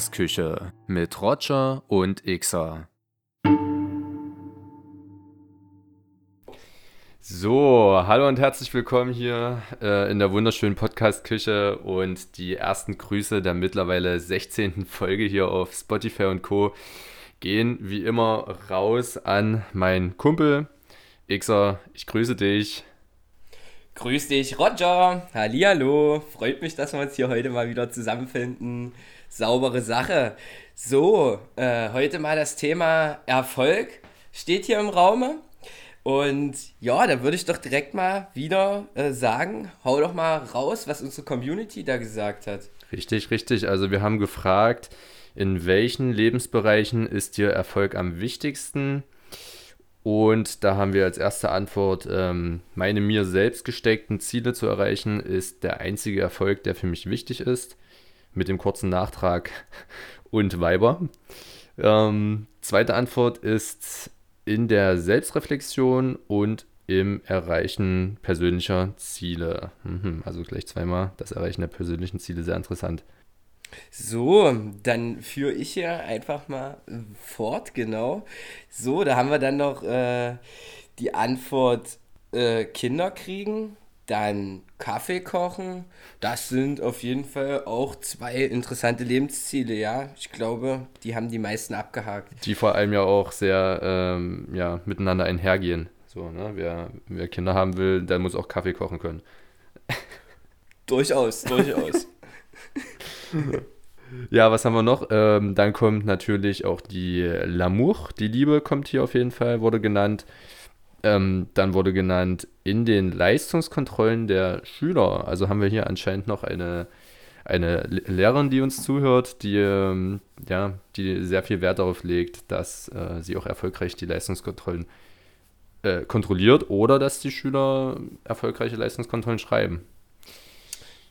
Podcast-Küche mit Roger und Xer. So, hallo und herzlich willkommen hier äh, in der wunderschönen Podcast-Küche und die ersten Grüße der mittlerweile 16. Folge hier auf Spotify und Co. gehen wie immer raus an meinen Kumpel. Xer, ich grüße dich. Grüß dich, Roger. Hallihallo. Freut mich, dass wir uns hier heute mal wieder zusammenfinden. Saubere Sache. So, äh, heute mal das Thema Erfolg steht hier im Raume. Und ja, da würde ich doch direkt mal wieder äh, sagen, hau doch mal raus, was unsere Community da gesagt hat. Richtig, richtig. Also wir haben gefragt, in welchen Lebensbereichen ist dir Erfolg am wichtigsten? Und da haben wir als erste Antwort, ähm, meine mir selbst gesteckten Ziele zu erreichen, ist der einzige Erfolg, der für mich wichtig ist. Mit dem kurzen Nachtrag und Weiber. Ähm, zweite Antwort ist in der Selbstreflexion und im Erreichen persönlicher Ziele. Mhm, also gleich zweimal das Erreichen der persönlichen Ziele, sehr interessant. So, dann führe ich hier einfach mal fort, genau. So, da haben wir dann noch äh, die Antwort äh, Kinder kriegen, dann Kaffee kochen. Das sind auf jeden Fall auch zwei interessante Lebensziele, ja. Ich glaube, die haben die meisten abgehakt. Die vor allem ja auch sehr ähm, ja, miteinander einhergehen. So, ne? wer, wer Kinder haben will, der muss auch Kaffee kochen können. Durchaus, durchaus. Ja, was haben wir noch? Ähm, dann kommt natürlich auch die L'amour, die Liebe kommt hier auf jeden Fall, wurde genannt. Ähm, dann wurde genannt in den Leistungskontrollen der Schüler. Also haben wir hier anscheinend noch eine, eine Lehrerin, die uns zuhört, die, ähm, ja, die sehr viel Wert darauf legt, dass äh, sie auch erfolgreich die Leistungskontrollen äh, kontrolliert oder dass die Schüler erfolgreiche Leistungskontrollen schreiben.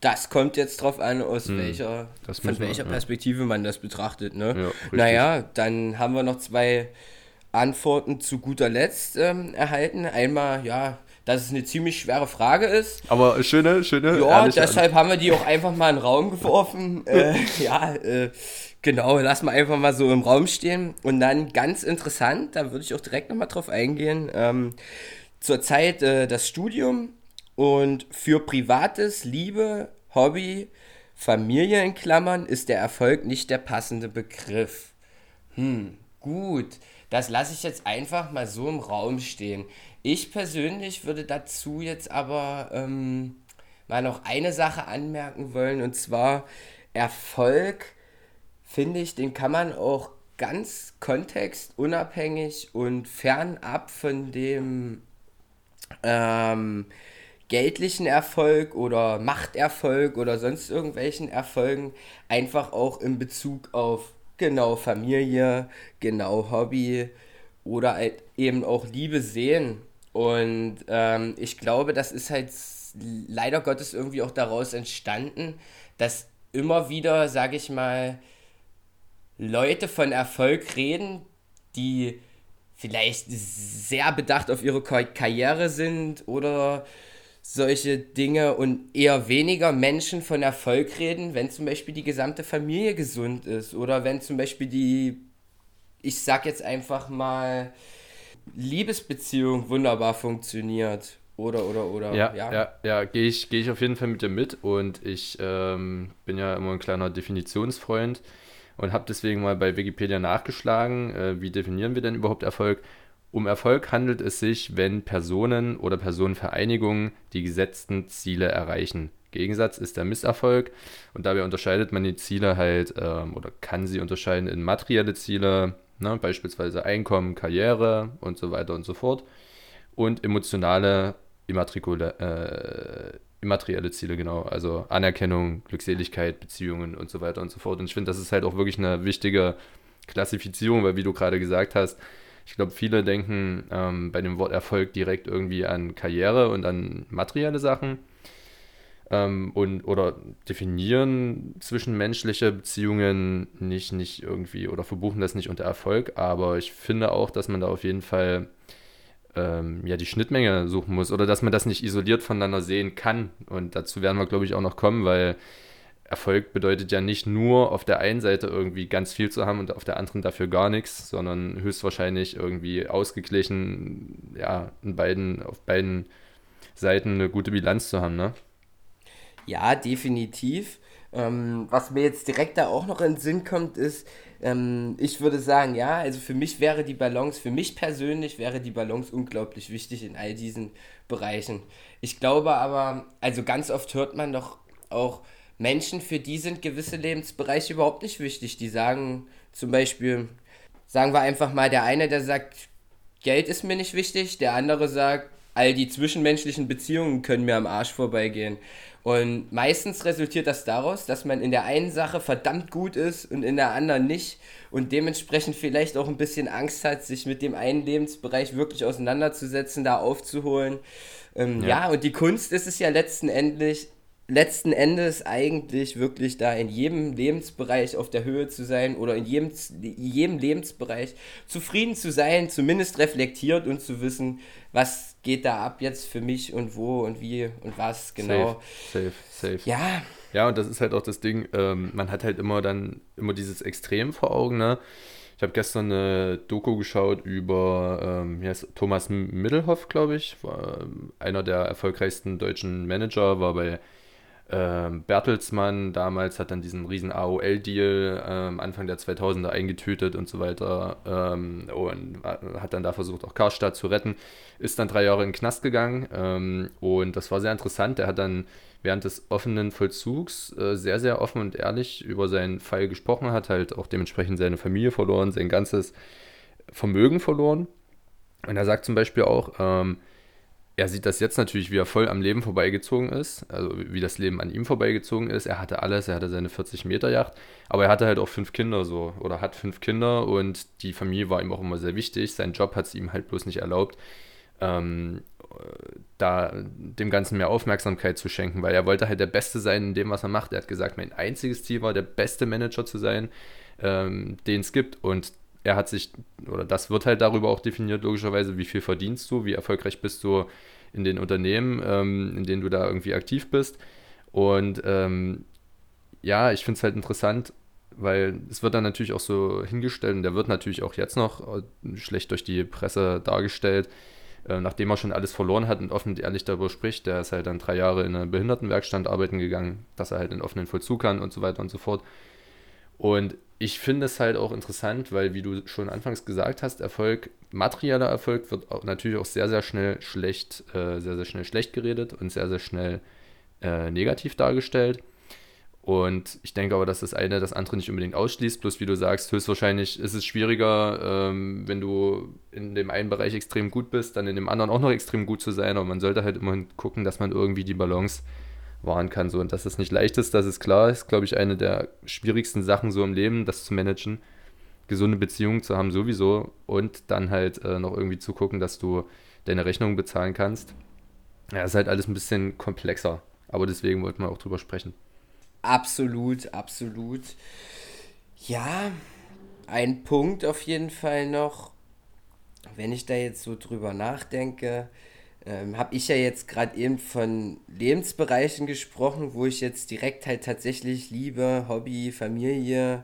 Das kommt jetzt drauf an, aus hm, welcher, von welcher wir, Perspektive ja. man das betrachtet. Ne? Ja, naja, dann haben wir noch zwei Antworten zu guter Letzt ähm, erhalten. Einmal, ja, dass es eine ziemlich schwere Frage ist. Aber schöne, schöne. Ja, deshalb haben wir die auch einfach mal in den Raum geworfen. äh, ja, äh, genau, lassen wir einfach mal so im Raum stehen. Und dann ganz interessant, da würde ich auch direkt nochmal drauf eingehen. Ähm, zurzeit äh, das Studium und für Privates, Liebe, Hobby, Familie in Klammern ist der Erfolg nicht der passende Begriff. Hm, gut. Das lasse ich jetzt einfach mal so im Raum stehen. Ich persönlich würde dazu jetzt aber ähm, mal noch eine Sache anmerken wollen und zwar Erfolg, finde ich, den kann man auch ganz kontextunabhängig und fernab von dem ähm, geldlichen Erfolg oder Machterfolg oder sonst irgendwelchen Erfolgen einfach auch in Bezug auf genau Familie, genau Hobby oder halt eben auch Liebe sehen. Und ähm, ich glaube, das ist halt leider Gottes irgendwie auch daraus entstanden, dass immer wieder, sage ich mal, Leute von Erfolg reden, die vielleicht sehr bedacht auf ihre Karriere sind oder solche Dinge und eher weniger Menschen von Erfolg reden, wenn zum Beispiel die gesamte Familie gesund ist oder wenn zum Beispiel die, ich sag jetzt einfach mal, Liebesbeziehung wunderbar funktioniert. Oder, oder, oder. Ja, ja, ja, ja gehe ich, geh ich auf jeden Fall mit dir mit und ich ähm, bin ja immer ein kleiner Definitionsfreund und habe deswegen mal bei Wikipedia nachgeschlagen, äh, wie definieren wir denn überhaupt Erfolg? Um Erfolg handelt es sich, wenn Personen oder Personenvereinigungen die gesetzten Ziele erreichen. Gegensatz ist der Misserfolg und dabei unterscheidet man die Ziele halt ähm, oder kann sie unterscheiden in materielle Ziele, ne, beispielsweise Einkommen, Karriere und so weiter und so fort und emotionale, äh, immaterielle Ziele, genau, also Anerkennung, Glückseligkeit, Beziehungen und so weiter und so fort. Und ich finde, das ist halt auch wirklich eine wichtige Klassifizierung, weil wie du gerade gesagt hast, ich glaube, viele denken ähm, bei dem Wort Erfolg direkt irgendwie an Karriere und an materielle Sachen ähm, und oder definieren zwischenmenschliche Beziehungen nicht, nicht irgendwie oder verbuchen das nicht unter Erfolg. Aber ich finde auch, dass man da auf jeden Fall ähm, ja die Schnittmenge suchen muss oder dass man das nicht isoliert voneinander sehen kann. Und dazu werden wir, glaube ich, auch noch kommen, weil Erfolg bedeutet ja nicht nur auf der einen Seite irgendwie ganz viel zu haben und auf der anderen dafür gar nichts, sondern höchstwahrscheinlich irgendwie ausgeglichen, ja, in beiden, auf beiden Seiten eine gute Bilanz zu haben, ne? Ja, definitiv. Ähm, was mir jetzt direkt da auch noch in den Sinn kommt, ist, ähm, ich würde sagen, ja, also für mich wäre die Balance, für mich persönlich wäre die Balance unglaublich wichtig in all diesen Bereichen. Ich glaube aber, also ganz oft hört man doch auch Menschen, für die sind gewisse Lebensbereiche überhaupt nicht wichtig. Die sagen zum Beispiel, sagen wir einfach mal, der eine, der sagt, Geld ist mir nicht wichtig, der andere sagt, all die zwischenmenschlichen Beziehungen können mir am Arsch vorbeigehen. Und meistens resultiert das daraus, dass man in der einen Sache verdammt gut ist und in der anderen nicht und dementsprechend vielleicht auch ein bisschen Angst hat, sich mit dem einen Lebensbereich wirklich auseinanderzusetzen, da aufzuholen. Ähm, ja. ja, und die Kunst ist es ja letzten Endes, letzten Endes eigentlich wirklich da in jedem Lebensbereich auf der Höhe zu sein oder in jedem, jedem Lebensbereich zufrieden zu sein, zumindest reflektiert und zu wissen, was geht da ab jetzt für mich und wo und wie und was genau. Safe, safe, safe. Ja. Ja, und das ist halt auch das Ding, ähm, man hat halt immer dann immer dieses Extrem vor Augen, ne? Ich habe gestern eine Doku geschaut über ähm, heißt Thomas Middelhoff, glaube ich, war ähm, einer der erfolgreichsten deutschen Manager, war bei ähm, Bertelsmann damals hat dann diesen riesen AOL-Deal ähm, Anfang der 2000er eingetütet und so weiter ähm, und hat dann da versucht, auch Karstadt zu retten. Ist dann drei Jahre in den Knast gegangen ähm, und das war sehr interessant. Er hat dann während des offenen Vollzugs äh, sehr, sehr offen und ehrlich über seinen Fall gesprochen, hat halt auch dementsprechend seine Familie verloren, sein ganzes Vermögen verloren. Und er sagt zum Beispiel auch, ähm, er sieht das jetzt natürlich, wie er voll am Leben vorbeigezogen ist, also wie das Leben an ihm vorbeigezogen ist. Er hatte alles, er hatte seine 40 Meter Yacht, aber er hatte halt auch fünf Kinder so oder hat fünf Kinder und die Familie war ihm auch immer sehr wichtig. Sein Job hat es ihm halt bloß nicht erlaubt, ähm, da dem Ganzen mehr Aufmerksamkeit zu schenken, weil er wollte halt der Beste sein in dem, was er macht. Er hat gesagt, mein einziges Ziel war, der beste Manager zu sein, ähm, den es gibt und er hat sich, oder das wird halt darüber auch definiert, logischerweise, wie viel verdienst du, wie erfolgreich bist du in den Unternehmen, ähm, in denen du da irgendwie aktiv bist. Und ähm, ja, ich finde es halt interessant, weil es wird dann natürlich auch so hingestellt und der wird natürlich auch jetzt noch äh, schlecht durch die Presse dargestellt, äh, nachdem er schon alles verloren hat und offen und ehrlich darüber spricht. Der ist halt dann drei Jahre in einer Behindertenwerkstatt arbeiten gegangen, dass er halt in offenen Vollzug kann und so weiter und so fort. Und ich finde es halt auch interessant, weil, wie du schon anfangs gesagt hast, Erfolg, materieller Erfolg wird auch natürlich auch sehr, sehr schnell schlecht, äh, sehr, sehr schnell schlecht geredet und sehr, sehr schnell äh, negativ dargestellt. Und ich denke aber, dass das eine das andere nicht unbedingt ausschließt. Bloß wie du sagst, höchstwahrscheinlich ist es schwieriger, ähm, wenn du in dem einen Bereich extrem gut bist, dann in dem anderen auch noch extrem gut zu sein. Aber man sollte halt immer gucken, dass man irgendwie die Balance wahren kann. So. Und dass es nicht leicht ist, das ist klar, ist, glaube ich, eine der schwierigsten Sachen so im Leben, das zu managen. Gesunde Beziehungen zu haben sowieso und dann halt äh, noch irgendwie zu gucken, dass du deine Rechnungen bezahlen kannst. Ja, ist halt alles ein bisschen komplexer. Aber deswegen wollten wir auch drüber sprechen. Absolut, absolut. Ja, ein Punkt auf jeden Fall noch, wenn ich da jetzt so drüber nachdenke, ähm, habe ich ja jetzt gerade eben von Lebensbereichen gesprochen, wo ich jetzt direkt halt tatsächlich Liebe, Hobby, Familie,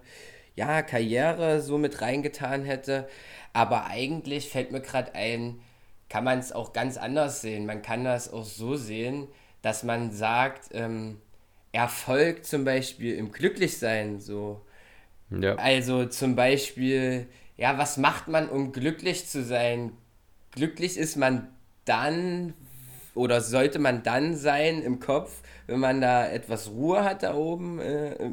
ja, Karriere so mit reingetan hätte. Aber eigentlich fällt mir gerade ein, kann man es auch ganz anders sehen. Man kann das auch so sehen, dass man sagt, ähm, Erfolg zum Beispiel im Glücklichsein so. Ja. Also zum Beispiel, ja, was macht man, um glücklich zu sein? Glücklich ist man dann oder sollte man dann sein im Kopf, wenn man da etwas Ruhe hat da oben äh,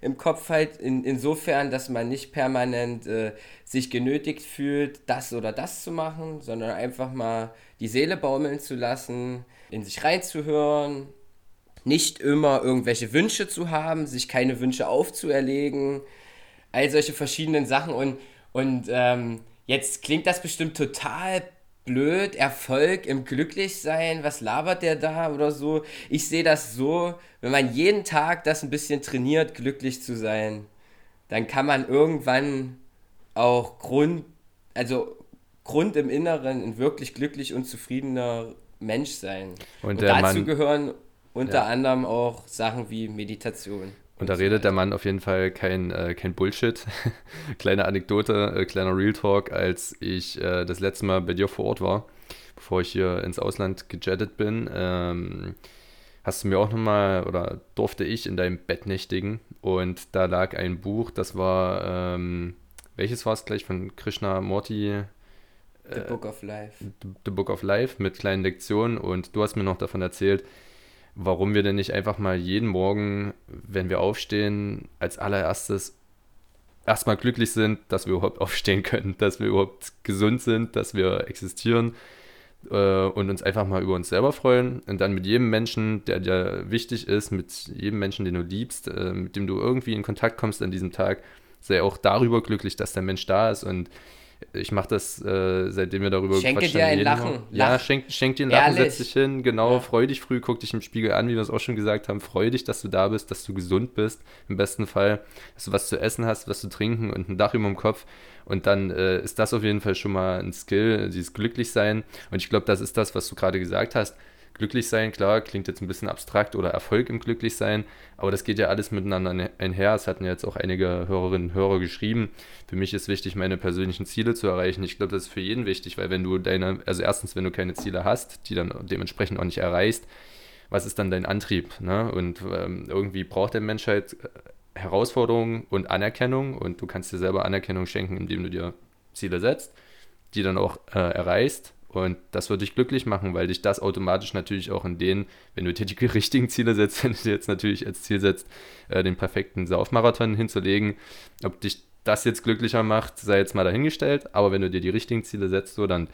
im, Kopf halt, in, insofern, dass man nicht permanent äh, sich genötigt fühlt, das oder das zu machen, sondern einfach mal die Seele baumeln zu lassen, in sich reinzuhören, nicht immer irgendwelche Wünsche zu haben, sich keine Wünsche aufzuerlegen, all solche verschiedenen Sachen. Und, und ähm, jetzt klingt das bestimmt total blöd, Erfolg im Glücklichsein, was labert der da oder so. Ich sehe das so, wenn man jeden Tag das ein bisschen trainiert, glücklich zu sein, dann kann man irgendwann auch Grund, also Grund im Inneren ein wirklich glücklich und zufriedener Mensch sein. Und, und dazu Mann, gehören unter ja. anderem auch Sachen wie Meditation. Und da redet der Mann auf jeden Fall kein, äh, kein Bullshit. Kleine Anekdote, äh, kleiner Real Talk, als ich äh, das letzte Mal bei dir vor Ort war, bevor ich hier ins Ausland gejettet bin, ähm, hast du mir auch nochmal oder durfte ich in deinem Bett nächtigen und da lag ein Buch, das war, ähm, welches war es gleich von Krishna Morty? The Book of Life. The, The Book of Life mit kleinen Lektionen und du hast mir noch davon erzählt, warum wir denn nicht einfach mal jeden Morgen, wenn wir aufstehen, als allererstes erstmal glücklich sind, dass wir überhaupt aufstehen können, dass wir überhaupt gesund sind, dass wir existieren äh, und uns einfach mal über uns selber freuen und dann mit jedem Menschen, der dir wichtig ist, mit jedem Menschen, den du liebst, äh, mit dem du irgendwie in Kontakt kommst an diesem Tag, sei auch darüber glücklich, dass der Mensch da ist und ich mache das, äh, seitdem wir darüber Schenke dir ein Lachen. Ja, schenk, schenk dir ein Lachen, setz dich hin, genau, ja. freu dich früh, guck dich im Spiegel an, wie wir es auch schon gesagt haben, freu dich, dass du da bist, dass du gesund bist, im besten Fall, dass du was zu essen hast, was zu trinken und ein Dach über dem Kopf. Und dann äh, ist das auf jeden Fall schon mal ein Skill, dieses Glücklichsein. Und ich glaube, das ist das, was du gerade gesagt hast, glücklich sein, klar, klingt jetzt ein bisschen abstrakt oder Erfolg im Glücklichsein, aber das geht ja alles miteinander einher. Es hatten ja jetzt auch einige Hörerinnen und Hörer geschrieben. Für mich ist wichtig, meine persönlichen Ziele zu erreichen. Ich glaube, das ist für jeden wichtig, weil wenn du deine, also erstens, wenn du keine Ziele hast, die dann dementsprechend auch nicht erreichst, was ist dann dein Antrieb? Ne? Und ähm, irgendwie braucht der Menschheit äh, Herausforderungen und Anerkennung und du kannst dir selber Anerkennung schenken, indem du dir Ziele setzt, die dann auch äh, erreichst und das würde dich glücklich machen, weil dich das automatisch natürlich auch in den, wenn du dir die richtigen Ziele setzt, wenn du dir jetzt natürlich als Ziel setzt, äh, den perfekten Saufmarathon hinzulegen, ob dich das jetzt glücklicher macht, sei jetzt mal dahingestellt. Aber wenn du dir die richtigen Ziele setzt, so, dann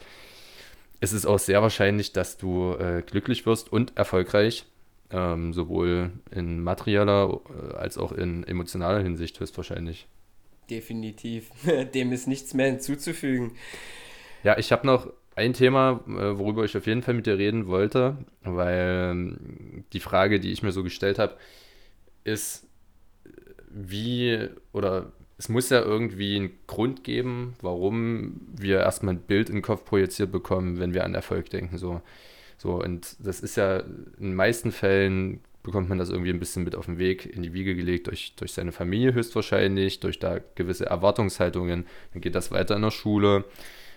ist es auch sehr wahrscheinlich, dass du äh, glücklich wirst und erfolgreich, ähm, sowohl in materieller äh, als auch in emotionaler Hinsicht höchstwahrscheinlich. Definitiv. Dem ist nichts mehr hinzuzufügen. Ja, ich habe noch ein Thema, äh, worüber ich auf jeden Fall mit dir reden wollte, weil ähm, die Frage, die ich mir so gestellt habe, ist, wie oder es muss ja irgendwie einen Grund geben, warum wir erstmal ein Bild in den Kopf projiziert bekommen, wenn wir an Erfolg denken. So, so und das ist ja in den meisten Fällen bekommt man das irgendwie ein bisschen mit auf den Weg in die Wiege gelegt durch, durch seine Familie höchstwahrscheinlich, durch da gewisse Erwartungshaltungen. Dann geht das weiter in der Schule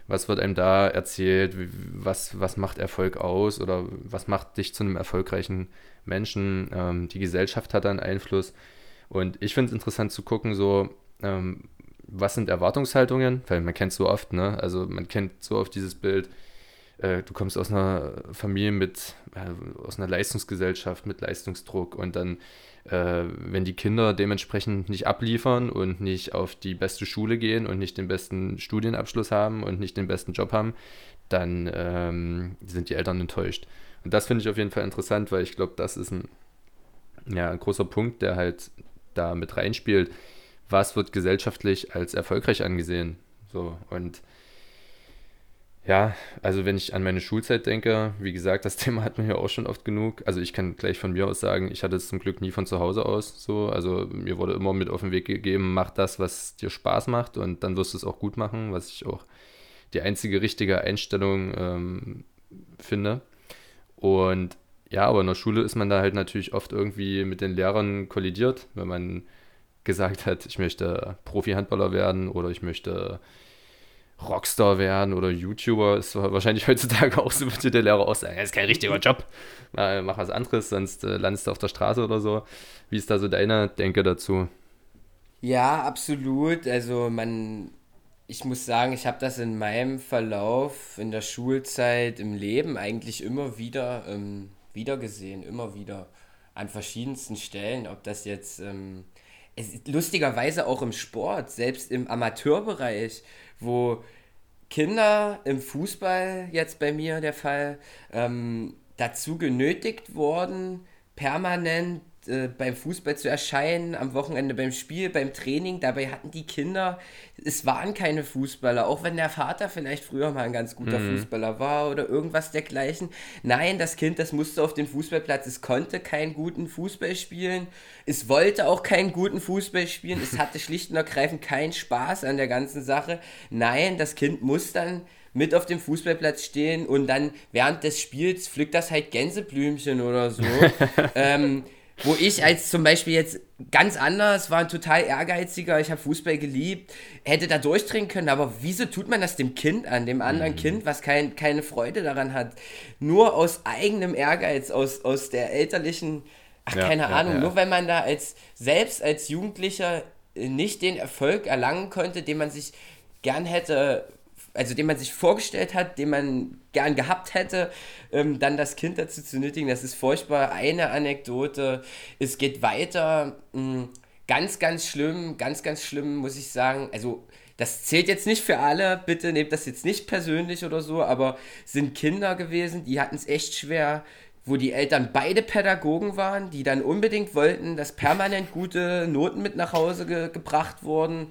was wird einem da erzählt, was, was macht Erfolg aus oder was macht dich zu einem erfolgreichen Menschen. Ähm, die Gesellschaft hat einen Einfluss. Und ich finde es interessant zu gucken, so, ähm, was sind Erwartungshaltungen? Weil man kennt so oft, ne? Also man kennt so oft dieses Bild, äh, du kommst aus einer Familie mit, äh, aus einer Leistungsgesellschaft mit Leistungsdruck und dann äh, wenn die Kinder dementsprechend nicht abliefern und nicht auf die beste Schule gehen und nicht den besten Studienabschluss haben und nicht den besten Job haben, dann ähm, sind die Eltern enttäuscht. Und das finde ich auf jeden Fall interessant, weil ich glaube, das ist ein, ja, ein großer Punkt, der halt da mit reinspielt. Was wird gesellschaftlich als erfolgreich angesehen? So, und ja, also wenn ich an meine Schulzeit denke, wie gesagt, das Thema hat man ja auch schon oft genug. Also ich kann gleich von mir aus sagen, ich hatte es zum Glück nie von zu Hause aus so. Also mir wurde immer mit auf den Weg gegeben, mach das, was dir Spaß macht und dann wirst du es auch gut machen, was ich auch die einzige richtige Einstellung ähm, finde. Und ja, aber in der Schule ist man da halt natürlich oft irgendwie mit den Lehrern kollidiert, wenn man gesagt hat, ich möchte Profi-Handballer werden oder ich möchte Rockstar werden oder YouTuber ist wahrscheinlich heutzutage auch so, würde der Lehrer auch sagen, das ist kein richtiger Job, mach was anderes, sonst äh, landest du auf der Straße oder so. Wie ist da so deine Denke dazu? Ja, absolut. Also man, ich muss sagen, ich habe das in meinem Verlauf in der Schulzeit, im Leben eigentlich immer wieder ähm, wieder gesehen, immer wieder an verschiedensten Stellen, ob das jetzt ähm, lustigerweise auch im Sport, selbst im Amateurbereich wo Kinder im Fußball jetzt bei mir der Fall ähm, dazu genötigt wurden, permanent äh, beim Fußball zu erscheinen, am Wochenende beim Spiel, beim Training. Dabei hatten die Kinder, es waren keine Fußballer, auch wenn der Vater vielleicht früher mal ein ganz guter mhm. Fußballer war oder irgendwas dergleichen. Nein, das Kind, das musste auf den Fußballplatz, es konnte keinen guten Fußball spielen, es wollte auch keinen guten Fußball spielen, es hatte schlicht und ergreifend keinen Spaß an der ganzen Sache. Nein, das Kind muss dann mit auf dem Fußballplatz stehen und dann während des Spiels pflückt das halt Gänseblümchen oder so. ähm, wo ich als zum Beispiel jetzt ganz anders war, ein total ehrgeiziger, ich habe Fußball geliebt, hätte da durchdrehen können, aber wieso tut man das dem Kind an, dem anderen mhm. Kind, was kein, keine Freude daran hat? Nur aus eigenem Ehrgeiz, aus, aus der elterlichen, ach ja, keine ja, Ahnung, ja. nur wenn man da als selbst als Jugendlicher nicht den Erfolg erlangen konnte, den man sich gern hätte also den man sich vorgestellt hat, den man gern gehabt hätte, ähm, dann das Kind dazu zu nötigen, das ist furchtbar. Eine Anekdote, es geht weiter, mh, hm, ganz, ganz schlimm, ganz, ganz schlimm, muss ich sagen. Also das zählt jetzt nicht für alle, bitte nehmt das jetzt nicht persönlich oder so, aber sind Kinder gewesen, die hatten es echt schwer, wo die Eltern beide Pädagogen waren, die dann unbedingt wollten, dass permanent gute Noten mit nach Hause ge gebracht wurden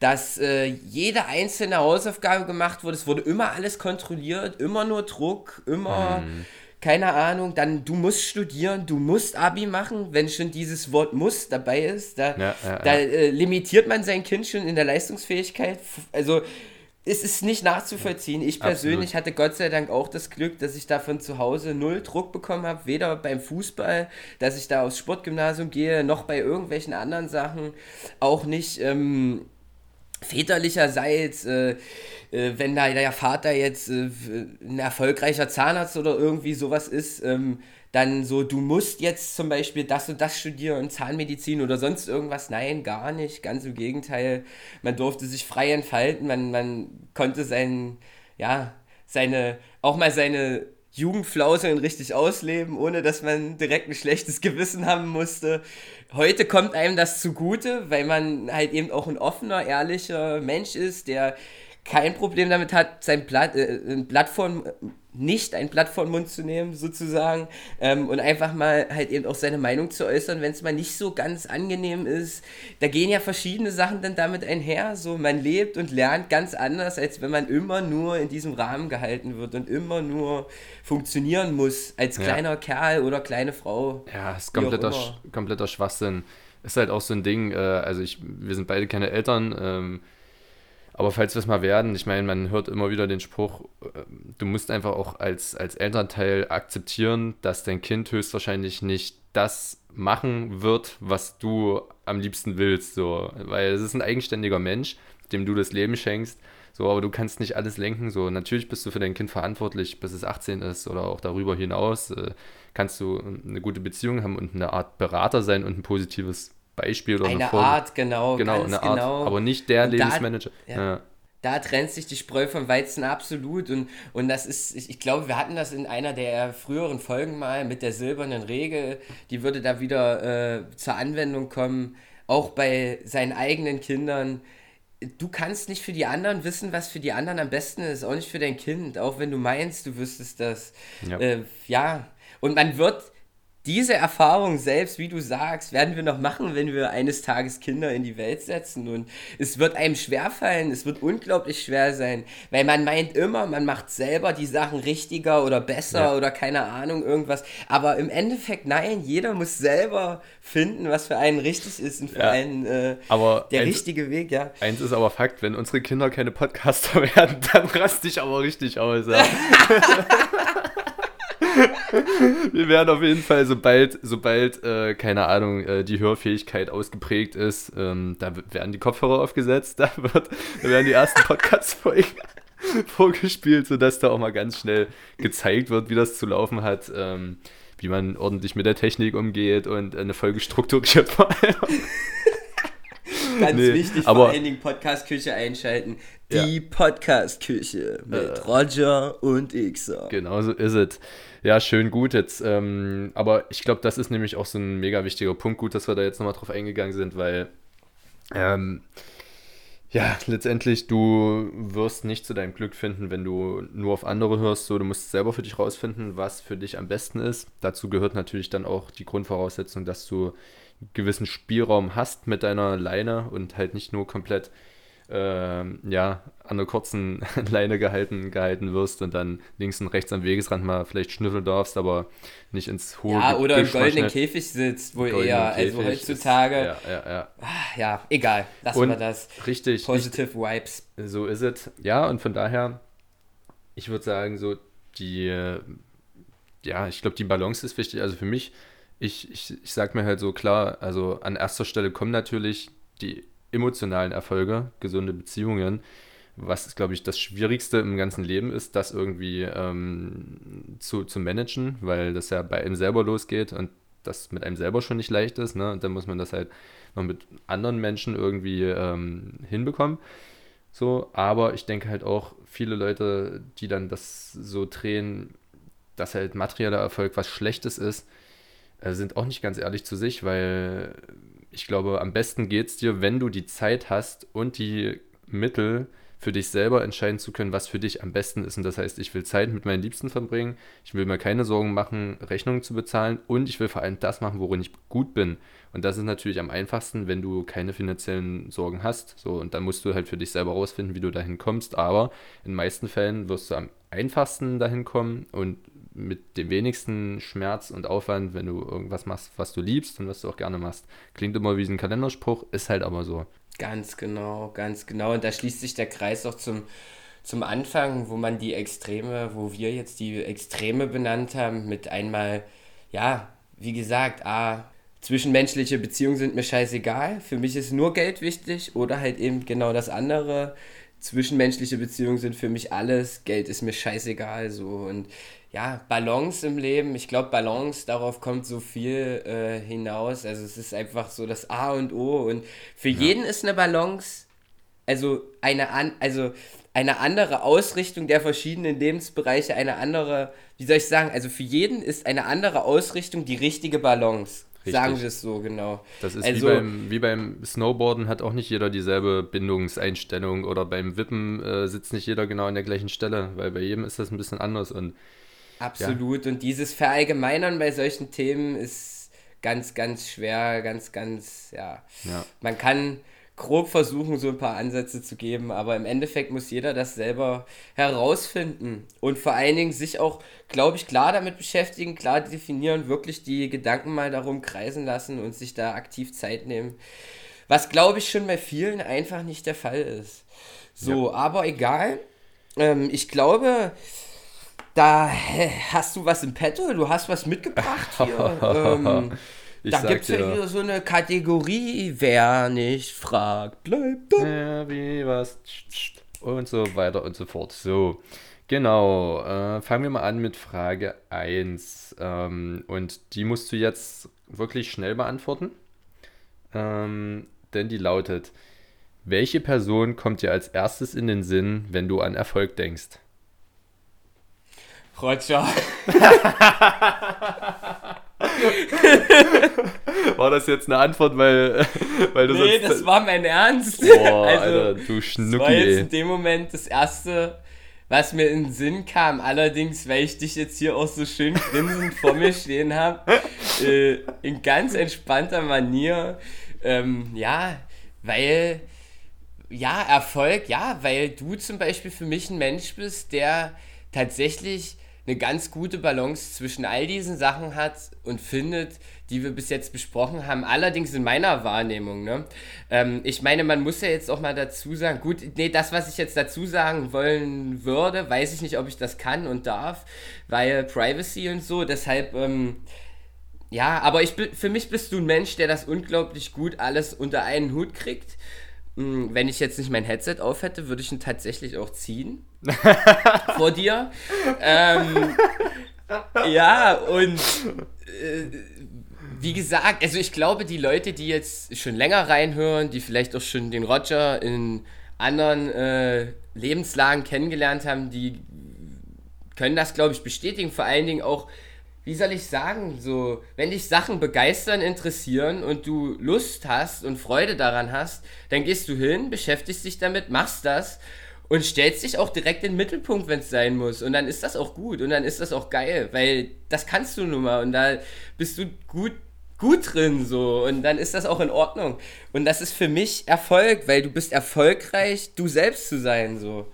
dass äh, jede einzelne Hausaufgabe gemacht wurde. Es wurde immer alles kontrolliert, immer nur Druck, immer, mhm. keine Ahnung, dann du musst studieren, du musst Abi machen, wenn schon dieses Wort muss dabei ist. Da, ja, ja, da äh, limitiert man sein Kind schon in der Leistungsfähigkeit. Also es ist nicht nachzuvollziehen. Ich persönlich Absolut. hatte Gott sei Dank auch das Glück, dass ich da von zu Hause null Druck bekommen habe, weder beim Fußball, dass ich da aufs Sportgymnasium gehe, noch bei irgendwelchen anderen Sachen. Auch nicht ähm, väterlicherseits, äh, äh, wenn da der Vater jetzt äh, ein erfolgreicher Zahnarzt oder irgendwie sowas ist, ähm, dann so, du musst jetzt zum Beispiel das und das studieren, Zahnmedizin oder sonst irgendwas. Nein, gar nicht. Ganz im Gegenteil. Man durfte sich frei entfalten, man, man konnte sein, ja, seine, auch mal seine Jugendflauseln richtig ausleben, ohne dass man direkt ein schlechtes Gewissen haben musste. Heute kommt einem das zugute, weil man halt eben auch ein offener, ehrlicher Mensch ist, der kein Problem damit hat, sein Blatt, äh, von nicht ein Blatt vor den Mund zu nehmen, sozusagen, ähm, und einfach mal halt eben auch seine Meinung zu äußern, wenn es mal nicht so ganz angenehm ist. Da gehen ja verschiedene Sachen dann damit einher. So, man lebt und lernt ganz anders, als wenn man immer nur in diesem Rahmen gehalten wird und immer nur funktionieren muss als kleiner ja. Kerl oder kleine Frau. Ja, ist kompletter, kompletter Schwachsinn. Ist halt auch so ein Ding, äh, also ich, wir sind beide keine Eltern, ähm, aber falls wir es mal werden, ich meine, man hört immer wieder den Spruch, äh, du musst einfach auch als, als Elternteil akzeptieren, dass dein Kind höchstwahrscheinlich nicht das machen wird, was du am liebsten willst. So. Weil es ist ein eigenständiger Mensch, dem du das Leben schenkst. So, aber du kannst nicht alles lenken. So, natürlich bist du für dein Kind verantwortlich, bis es 18 ist oder auch darüber hinaus. Äh, kannst du eine gute Beziehung haben und eine Art Berater sein und ein positives Beispiel oder eine, eine Art, genau, genau, eine Art, genau. aber nicht der Lebensmanager. Da, ja. Ja. da, trennt sich die Spreu vom Weizen absolut und, und das ist, ich, ich, glaube, wir hatten das in einer der früheren Folgen mal mit der silbernen Regel, die würde da wieder äh, zur Anwendung kommen, auch bei seinen eigenen Kindern. Du kannst nicht für die anderen wissen, was für die anderen am besten ist, auch nicht für dein Kind, auch wenn du meinst, du wüsstest das. Ja, äh, ja. und man wird diese Erfahrung selbst, wie du sagst, werden wir noch machen, wenn wir eines Tages Kinder in die Welt setzen. Und es wird einem schwerfallen, es wird unglaublich schwer sein, weil man meint immer, man macht selber die Sachen richtiger oder besser ja. oder keine Ahnung, irgendwas. Aber im Endeffekt, nein, jeder muss selber finden, was für einen richtig ist und für ja. einen äh, aber der eins, richtige Weg, ja. Eins ist aber Fakt, wenn unsere Kinder keine Podcaster werden, dann raste ich aber richtig aus. Ja. wir werden auf jeden Fall, sobald, sobald äh, keine Ahnung, äh, die Hörfähigkeit ausgeprägt ist, ähm, da werden die Kopfhörer aufgesetzt, da, wird, da werden die ersten Podcast-Folgen vorgespielt, sodass da auch mal ganz schnell gezeigt wird, wie das zu laufen hat, ähm, wie man ordentlich mit der Technik umgeht und eine Folge strukturiert vor allem. Ganz nee, wichtig, aber, vor allen Dingen Podcast-Küche einschalten. Die ja. Podcast-Küche mit äh, Roger und Xer. Genau so ist es. Ja, schön gut jetzt. Ähm, aber ich glaube, das ist nämlich auch so ein mega wichtiger Punkt. Gut, dass wir da jetzt nochmal drauf eingegangen sind, weil ähm, ja, letztendlich, du wirst nicht zu deinem Glück finden, wenn du nur auf andere hörst. So, du musst selber für dich rausfinden, was für dich am besten ist. Dazu gehört natürlich dann auch die Grundvoraussetzung, dass du gewissen Spielraum hast mit deiner Leine und halt nicht nur komplett ähm, ja, an der kurzen Leine gehalten, gehalten wirst und dann links und rechts am Wegesrand mal vielleicht schnüffeln darfst, aber nicht ins hohe Ja, oder im goldenen Käfig sitzt, wo eher, also heutzutage. Ist, ja, ja, ja. Ah, ja, egal, lassen und wir das. Richtig. Positive Vibes. So ist es. Ja, und von daher ich würde sagen, so die, ja, ich glaube, die Balance ist wichtig. Also für mich, ich, ich, ich sage mir halt so klar, also an erster Stelle kommen natürlich die emotionalen Erfolge, gesunde Beziehungen, was, glaube ich, das Schwierigste im ganzen Leben ist, das irgendwie ähm, zu, zu managen, weil das ja bei einem selber losgeht und das mit einem selber schon nicht leicht ist. Ne? Und dann muss man das halt noch mit anderen Menschen irgendwie ähm, hinbekommen. So, aber ich denke halt auch, viele Leute, die dann das so drehen, dass halt materieller Erfolg was Schlechtes ist, sind auch nicht ganz ehrlich zu sich, weil ich glaube, am besten geht es dir, wenn du die Zeit hast und die Mittel, für dich selber entscheiden zu können, was für dich am besten ist. Und das heißt, ich will Zeit mit meinen Liebsten verbringen, ich will mir keine Sorgen machen, Rechnungen zu bezahlen und ich will vor allem das machen, worin ich gut bin. Und das ist natürlich am einfachsten, wenn du keine finanziellen Sorgen hast. So, und dann musst du halt für dich selber rausfinden, wie du dahin kommst. Aber in den meisten Fällen wirst du am einfachsten dahin kommen und mit dem wenigsten Schmerz und Aufwand, wenn du irgendwas machst, was du liebst und was du auch gerne machst. Klingt immer wie ein Kalenderspruch, ist halt aber so. Ganz genau, ganz genau. Und da schließt sich der Kreis auch zum, zum Anfang, wo man die Extreme, wo wir jetzt die Extreme benannt haben, mit einmal, ja, wie gesagt, A, zwischenmenschliche Beziehungen sind mir scheißegal. Für mich ist nur Geld wichtig oder halt eben genau das andere. Zwischenmenschliche Beziehungen sind für mich alles, Geld ist mir scheißegal. So und ja, Balance im Leben. Ich glaube, Balance, darauf kommt so viel äh, hinaus. Also es ist einfach so das A und O. Und für ja. jeden ist eine Balance, also eine, an, also eine andere Ausrichtung der verschiedenen Lebensbereiche, eine andere, wie soll ich sagen, also für jeden ist eine andere Ausrichtung die richtige Balance. Richtig. Sagen wir es so, genau. Das ist also, wie, beim, wie beim Snowboarden hat auch nicht jeder dieselbe Bindungseinstellung oder beim Wippen äh, sitzt nicht jeder genau an der gleichen Stelle, weil bei jedem ist das ein bisschen anders und Absolut. Ja. Und dieses Verallgemeinern bei solchen Themen ist ganz, ganz schwer, ganz, ganz, ja. ja. Man kann grob versuchen, so ein paar Ansätze zu geben, aber im Endeffekt muss jeder das selber herausfinden und vor allen Dingen sich auch, glaube ich, klar damit beschäftigen, klar definieren, wirklich die Gedanken mal darum kreisen lassen und sich da aktiv Zeit nehmen. Was, glaube ich, schon bei vielen einfach nicht der Fall ist. So, ja. aber egal. Ähm, ich glaube, da hast du was im Petto, du hast was mitgebracht hier. ähm, da gibt es ja wieder so eine Kategorie, wer nicht fragt, bleibt da. Ja, wie was und so weiter und so fort. So, genau. Äh, fangen wir mal an mit Frage 1. Ähm, und die musst du jetzt wirklich schnell beantworten. Ähm, denn die lautet, welche Person kommt dir als erstes in den Sinn, wenn du an Erfolg denkst? Roger. war das jetzt eine Antwort, weil, weil du Nee, das war mein Ernst. Boah, also, Alter, du Schnucki. Das war jetzt in dem Moment das Erste, was mir in den Sinn kam. Allerdings, weil ich dich jetzt hier auch so schön grinsend vor mir stehen habe, äh, in ganz entspannter Manier. Ähm, ja, weil, ja, Erfolg, ja, weil du zum Beispiel für mich ein Mensch bist, der tatsächlich eine ganz gute Balance zwischen all diesen Sachen hat und findet, die wir bis jetzt besprochen haben. Allerdings in meiner Wahrnehmung. Ne? Ähm, ich meine, man muss ja jetzt auch mal dazu sagen, gut, nee, das, was ich jetzt dazu sagen wollen würde, weiß ich nicht, ob ich das kann und darf, weil Privacy und so. Deshalb, ähm, ja, aber ich, für mich bist du ein Mensch, der das unglaublich gut alles unter einen Hut kriegt. Hm, wenn ich jetzt nicht mein Headset auf hätte, würde ich ihn tatsächlich auch ziehen. vor dir. Ähm, ja, und äh, wie gesagt, also ich glaube, die Leute, die jetzt schon länger reinhören, die vielleicht auch schon den Roger in anderen äh, Lebenslagen kennengelernt haben, die können das, glaube ich, bestätigen. Vor allen Dingen auch wie soll ich sagen, so, wenn dich Sachen begeistern, interessieren und du Lust hast und Freude daran hast, dann gehst du hin, beschäftigst dich damit, machst das und stellst dich auch direkt in den Mittelpunkt, wenn es sein muss. Und dann ist das auch gut und dann ist das auch geil, weil das kannst du nun mal und da bist du gut gut drin so und dann ist das auch in Ordnung. Und das ist für mich Erfolg, weil du bist erfolgreich, du selbst zu sein so.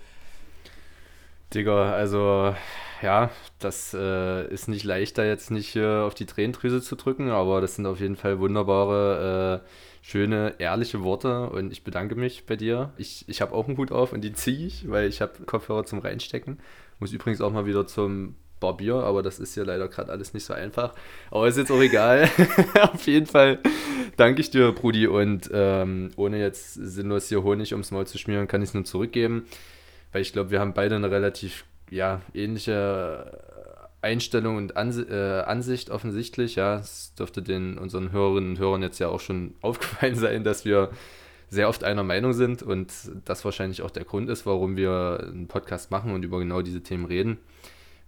Digga, also ja, das äh, ist nicht leicht, da jetzt nicht äh, auf die Tränendrüse zu drücken, aber das sind auf jeden Fall wunderbare, äh, schöne, ehrliche Worte und ich bedanke mich bei dir. Ich, ich habe auch einen Hut auf und die ziehe ich, weil ich habe Kopfhörer zum Reinstecken. Muss übrigens auch mal wieder zum Barbier, aber das ist ja leider gerade alles nicht so einfach. Aber ist jetzt auch egal. auf jeden Fall danke ich dir, Brudi, und ähm, ohne jetzt sinnlos hier Honig ums Maul zu schmieren, kann ich es nur zurückgeben, weil ich glaube, wir haben beide eine relativ ja, ähnliche Einstellung und Ansi äh, Ansicht offensichtlich. Ja, es dürfte den unseren Hörerinnen und Hörern jetzt ja auch schon aufgefallen sein, dass wir sehr oft einer Meinung sind und das wahrscheinlich auch der Grund ist, warum wir einen Podcast machen und über genau diese Themen reden.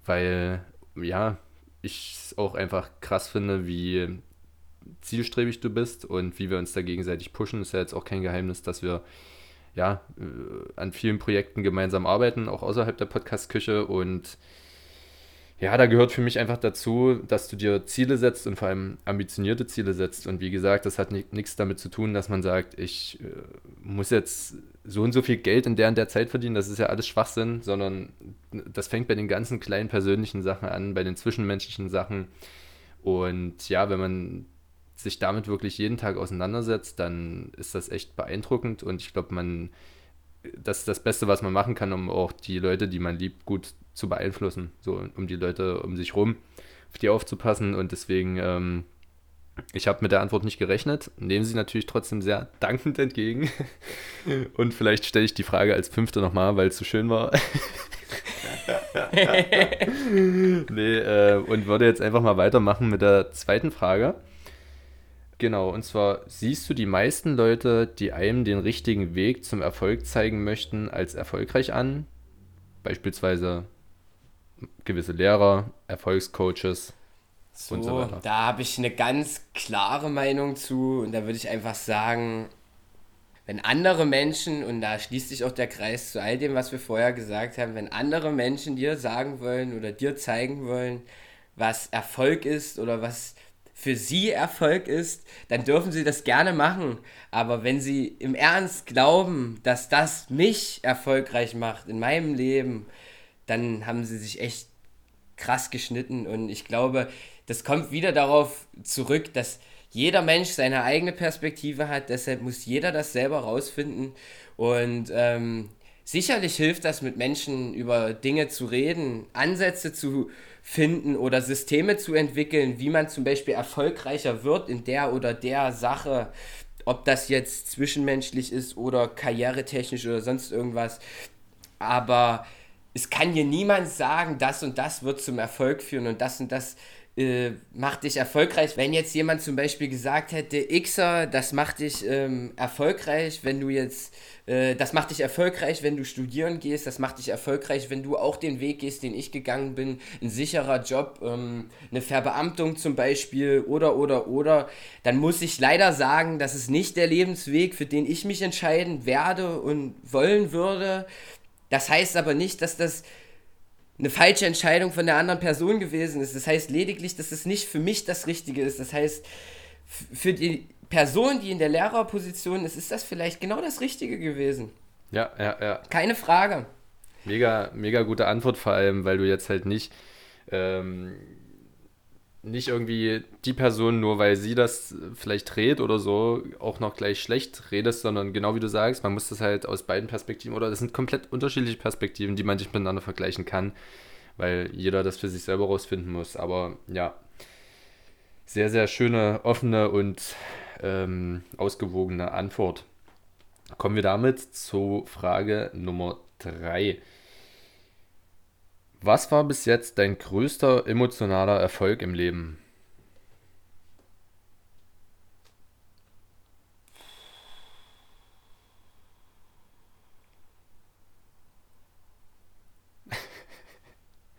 Weil, ja, ich es auch einfach krass finde, wie zielstrebig du bist und wie wir uns da gegenseitig pushen. Ist ja jetzt auch kein Geheimnis, dass wir ja, äh, an vielen Projekten gemeinsam arbeiten, auch außerhalb der Podcast-Küche. Und ja, da gehört für mich einfach dazu, dass du dir Ziele setzt und vor allem ambitionierte Ziele setzt. Und wie gesagt, das hat nichts damit zu tun, dass man sagt, ich äh, muss jetzt so und so viel Geld in der und der Zeit verdienen. Das ist ja alles Schwachsinn, sondern das fängt bei den ganzen kleinen persönlichen Sachen an, bei den zwischenmenschlichen Sachen. Und ja, wenn man sich damit wirklich jeden Tag auseinandersetzt, dann ist das echt beeindruckend. Und ich glaube, man, das ist das Beste, was man machen kann, um auch die Leute, die man liebt, gut zu beeinflussen, so um die Leute um sich rum, auf die aufzupassen. Und deswegen, ähm, ich habe mit der Antwort nicht gerechnet, nehme sie natürlich trotzdem sehr dankend entgegen. Und vielleicht stelle ich die Frage als fünfte nochmal, weil es so schön war. nee, äh, und würde jetzt einfach mal weitermachen mit der zweiten Frage. Genau, und zwar siehst du die meisten Leute, die einem den richtigen Weg zum Erfolg zeigen möchten, als erfolgreich an? Beispielsweise gewisse Lehrer, Erfolgscoaches so, und so weiter. Da habe ich eine ganz klare Meinung zu und da würde ich einfach sagen, wenn andere Menschen, und da schließt sich auch der Kreis zu all dem, was wir vorher gesagt haben, wenn andere Menschen dir sagen wollen oder dir zeigen wollen, was Erfolg ist oder was für sie Erfolg ist, dann dürfen sie das gerne machen. Aber wenn sie im Ernst glauben, dass das mich erfolgreich macht in meinem Leben, dann haben sie sich echt krass geschnitten. Und ich glaube, das kommt wieder darauf zurück, dass jeder Mensch seine eigene Perspektive hat. Deshalb muss jeder das selber rausfinden. Und ähm, sicherlich hilft das, mit Menschen über Dinge zu reden, Ansätze zu finden oder Systeme zu entwickeln, wie man zum Beispiel erfolgreicher wird in der oder der Sache, ob das jetzt zwischenmenschlich ist oder karrieretechnisch oder sonst irgendwas. Aber es kann dir niemand sagen, das und das wird zum Erfolg führen und das und das äh, macht dich erfolgreich. Wenn jetzt jemand zum Beispiel gesagt hätte, Xer, das macht dich ähm, erfolgreich, wenn du jetzt, äh, das macht dich erfolgreich, wenn du studieren gehst, das macht dich erfolgreich, wenn du auch den Weg gehst, den ich gegangen bin, ein sicherer Job, ähm, eine Verbeamtung zum Beispiel oder, oder, oder, dann muss ich leider sagen, das ist nicht der Lebensweg, für den ich mich entscheiden werde und wollen würde. Das heißt aber nicht, dass das eine falsche Entscheidung von der anderen Person gewesen ist. Das heißt lediglich, dass es nicht für mich das Richtige ist. Das heißt, für die Person, die in der Lehrerposition ist, ist das vielleicht genau das Richtige gewesen. Ja, ja, ja. Keine Frage. Mega, mega gute Antwort vor allem, weil du jetzt halt nicht ähm, nicht irgendwie die Person, nur weil sie das vielleicht dreht oder so, auch noch gleich schlecht redest, sondern genau wie du sagst, man muss das halt aus beiden Perspektiven, oder das sind komplett unterschiedliche Perspektiven, die man nicht miteinander vergleichen kann, weil jeder das für sich selber rausfinden muss. Aber ja, sehr, sehr schöne, offene und ähm, ausgewogene Antwort. Kommen wir damit zu Frage Nummer 3. Was war bis jetzt dein größter emotionaler Erfolg im Leben?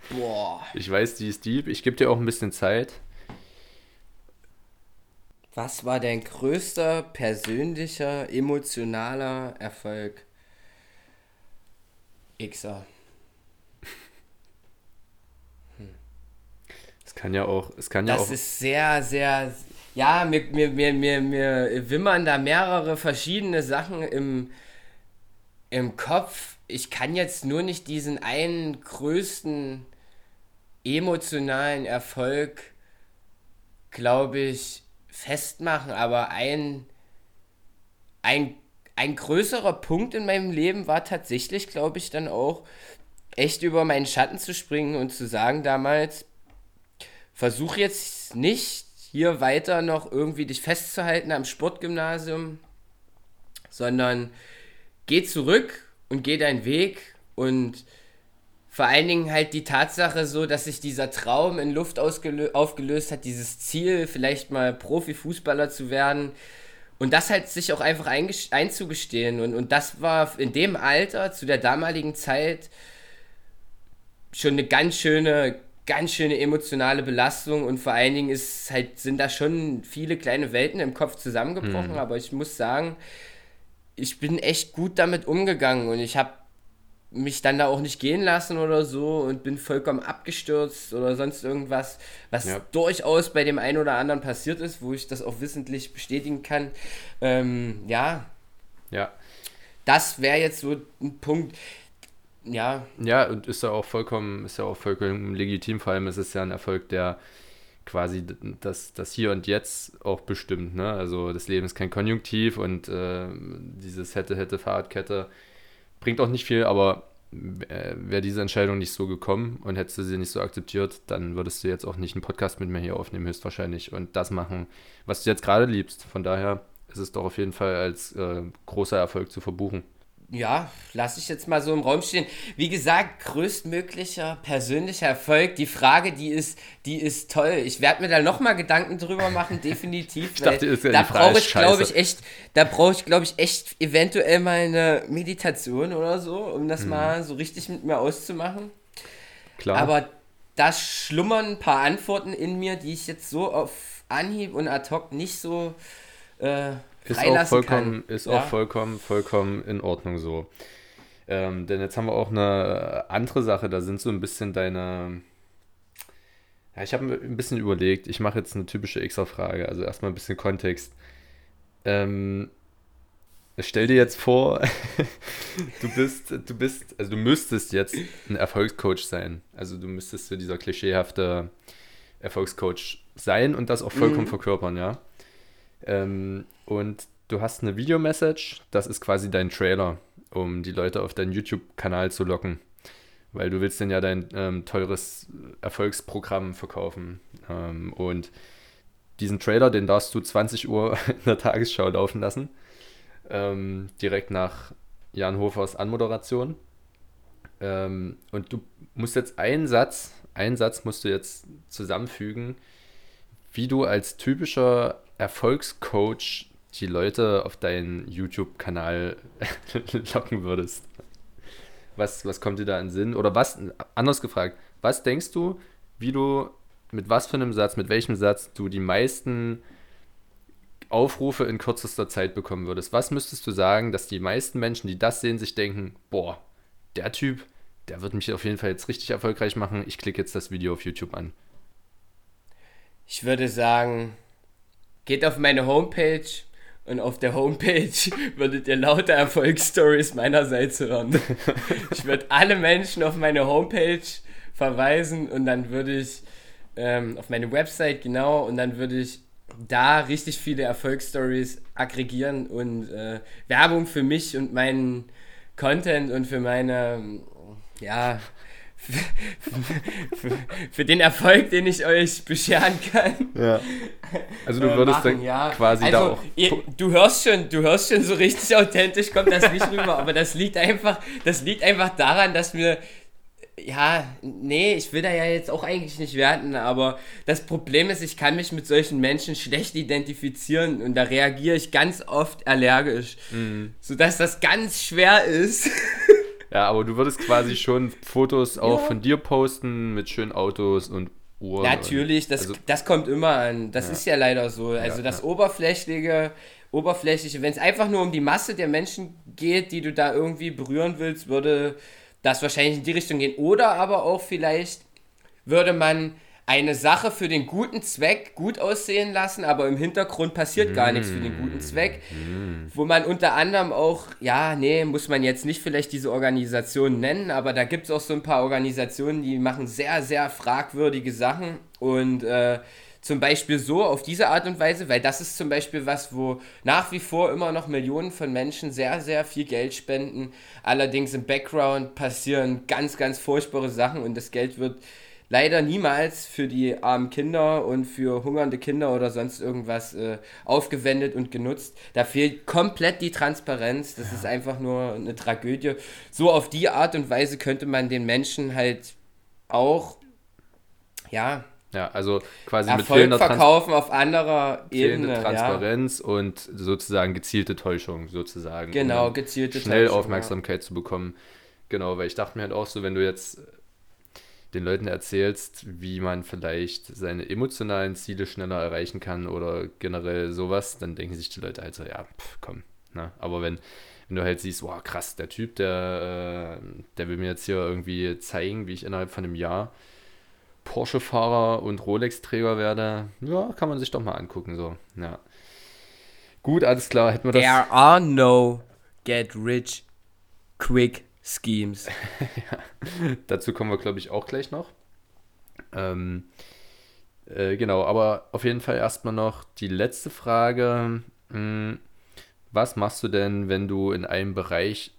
Boah. Ich weiß, die ist deep. Ich gebe dir auch ein bisschen Zeit. Was war dein größter persönlicher emotionaler Erfolg? Xer. Es kann ja auch, es kann ja das auch. Das ist sehr, sehr, ja, mir, mir, mir, mir, mir wimmern da mehrere verschiedene Sachen im, im Kopf. ich kann jetzt nur nicht diesen einen größten emotionalen Erfolg, glaube ich, festmachen, aber ein, ein, ein größerer Punkt in meinem Leben war tatsächlich, glaube ich, dann auch echt über meinen Schatten zu springen und zu sagen damals, versuch jetzt nicht hier weiter noch irgendwie dich festzuhalten am Sportgymnasium, sondern geh zurück und geh deinen Weg und vor allen Dingen halt die Tatsache so, dass sich dieser Traum in Luft aufgelöst hat, dieses Ziel, vielleicht mal Profifußballer zu werden. Und das halt sich auch einfach einzugestehen. Und, und das war in dem Alter, zu der damaligen Zeit, schon eine ganz schöne, ganz schöne emotionale Belastung. Und vor allen Dingen ist halt, sind da schon viele kleine Welten im Kopf zusammengebrochen. Mhm. Aber ich muss sagen, ich bin echt gut damit umgegangen und ich habe mich dann da auch nicht gehen lassen oder so und bin vollkommen abgestürzt oder sonst irgendwas, was ja. durchaus bei dem einen oder anderen passiert ist, wo ich das auch wissentlich bestätigen kann. Ähm, ja. Ja. Das wäre jetzt so ein Punkt. Ja. Ja, und ist ja auch vollkommen, ist ja auch vollkommen legitim, vor allem ist es ja ein Erfolg, der quasi das, das Hier und Jetzt auch bestimmt. Ne? Also das Leben ist kein Konjunktiv und äh, dieses hätte, hätte, Fahrradkette bringt auch nicht viel, aber äh, wäre diese Entscheidung nicht so gekommen und hättest du sie nicht so akzeptiert, dann würdest du jetzt auch nicht einen Podcast mit mir hier aufnehmen, höchstwahrscheinlich, und das machen, was du jetzt gerade liebst. Von daher ist es doch auf jeden Fall als äh, großer Erfolg zu verbuchen ja, lasse ich jetzt mal so im Raum stehen. Wie gesagt, größtmöglicher persönlicher Erfolg. Die Frage, die ist, die ist toll. Ich werde mir da nochmal Gedanken drüber machen, definitiv. ich dachte, ja da brauche ich, glaube ich, echt, da brauche ich, glaube ich, echt eventuell mal eine Meditation oder so, um das hm. mal so richtig mit mir auszumachen. Klar. Aber da schlummern ein paar Antworten in mir, die ich jetzt so auf Anhieb und ad hoc nicht so äh, ist auch vollkommen, kann. Ist ja? auch vollkommen, vollkommen in Ordnung so. Ähm, denn jetzt haben wir auch eine andere Sache, da sind so ein bisschen deine. Ja, ich habe ein bisschen überlegt, ich mache jetzt eine typische Extra-Frage, also erstmal ein bisschen Kontext. Ähm, stell dir jetzt vor, du bist, du bist, also du müsstest jetzt ein Erfolgscoach sein. Also du müsstest so dieser klischeehafte Erfolgscoach sein und das auch vollkommen mhm. verkörpern, ja. Ähm, und du hast eine Videomessage, das ist quasi dein Trailer, um die Leute auf deinen YouTube-Kanal zu locken. Weil du willst denn ja dein ähm, teures Erfolgsprogramm verkaufen. Ähm, und diesen Trailer, den darfst du 20 Uhr in der Tagesschau laufen lassen. Ähm, direkt nach Jan Hofers Anmoderation. Ähm, und du musst jetzt einen Satz, einen Satz musst du jetzt zusammenfügen, wie du als typischer Erfolgscoach die Leute auf deinen YouTube-Kanal locken würdest? Was, was kommt dir da in Sinn? Oder was, anders gefragt, was denkst du, wie du, mit was für einem Satz, mit welchem Satz du die meisten Aufrufe in kürzester Zeit bekommen würdest? Was müsstest du sagen, dass die meisten Menschen, die das sehen, sich denken, boah, der Typ, der wird mich auf jeden Fall jetzt richtig erfolgreich machen, ich klicke jetzt das Video auf YouTube an? Ich würde sagen, geht auf meine Homepage und auf der Homepage würdet ihr lauter Erfolgsstories meinerseits hören. ich würde alle Menschen auf meine Homepage verweisen und dann würde ich ähm, auf meine Website genau und dann würde ich da richtig viele Erfolgsstories aggregieren und äh, Werbung für mich und meinen Content und für meine ja für, für, den Erfolg, den ich euch bescheren kann. Ja. Also du würdest machen, dann ja. quasi also, da auch. Ihr, du hörst schon, du hörst schon so richtig authentisch, kommt das nicht rüber, aber das liegt einfach, das liegt einfach daran, dass mir ja, nee, ich will da ja jetzt auch eigentlich nicht werten, aber das Problem ist, ich kann mich mit solchen Menschen schlecht identifizieren und da reagiere ich ganz oft allergisch, mhm. sodass das ganz schwer ist. Ja, aber du würdest quasi schon Fotos auch ja. von dir posten mit schönen Autos und Uhren. Natürlich, das, also, das kommt immer an. Das ja. ist ja leider so. Also ja, das Oberflächliche, Oberflächliche, wenn es einfach nur um die Masse der Menschen geht, die du da irgendwie berühren willst, würde das wahrscheinlich in die Richtung gehen. Oder aber auch vielleicht würde man eine Sache für den guten Zweck gut aussehen lassen, aber im Hintergrund passiert gar nichts für den guten Zweck. Mm. Wo man unter anderem auch, ja, nee, muss man jetzt nicht vielleicht diese Organisation nennen, aber da gibt es auch so ein paar Organisationen, die machen sehr, sehr fragwürdige Sachen und äh, zum Beispiel so auf diese Art und Weise, weil das ist zum Beispiel was, wo nach wie vor immer noch Millionen von Menschen sehr, sehr viel Geld spenden. Allerdings im Background passieren ganz, ganz furchtbare Sachen und das Geld wird leider niemals für die armen Kinder und für hungernde Kinder oder sonst irgendwas äh, aufgewendet und genutzt. Da fehlt komplett die Transparenz. Das ja. ist einfach nur eine Tragödie. So auf die Art und Weise könnte man den Menschen halt auch, ja, ja, also quasi Erfolg mit fehlender verkaufen Trans auf anderer Ebene. Transparenz ja. und sozusagen gezielte Täuschung, sozusagen. Genau, um gezielte schnell Täuschung. Aufmerksamkeit ja. zu bekommen. Genau, weil ich dachte mir halt auch so, wenn du jetzt den Leuten erzählst, wie man vielleicht seine emotionalen Ziele schneller erreichen kann oder generell sowas, dann denken sich die Leute halt so, ja, pff, komm. Ne? Aber wenn, wenn du halt siehst, wow, krass, der Typ, der, äh, der will mir jetzt hier irgendwie zeigen, wie ich innerhalb von einem Jahr Porsche-Fahrer und Rolex-Träger werde, ja, kann man sich doch mal angucken, so, ja. Gut, alles klar, hätten wir das. There are no get rich quick schemes. ja, dazu kommen wir, glaube ich, auch gleich noch. Ähm, äh, genau, aber auf jeden Fall erstmal noch die letzte Frage. Hm, was machst du denn, wenn du in einem Bereich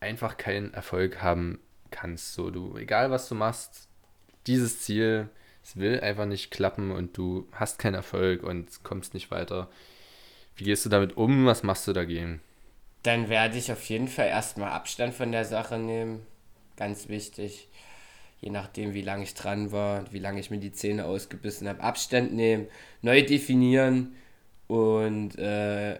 einfach keinen Erfolg haben kannst? So, du, egal was du machst, dieses Ziel, es will einfach nicht klappen und du hast keinen Erfolg und kommst nicht weiter. Wie gehst du damit um? Was machst du dagegen? Dann werde ich auf jeden Fall erstmal Abstand von der Sache nehmen. Ganz wichtig. Je nachdem, wie lange ich dran war, wie lange ich mir die Zähne ausgebissen habe. Abstand nehmen, neu definieren und äh,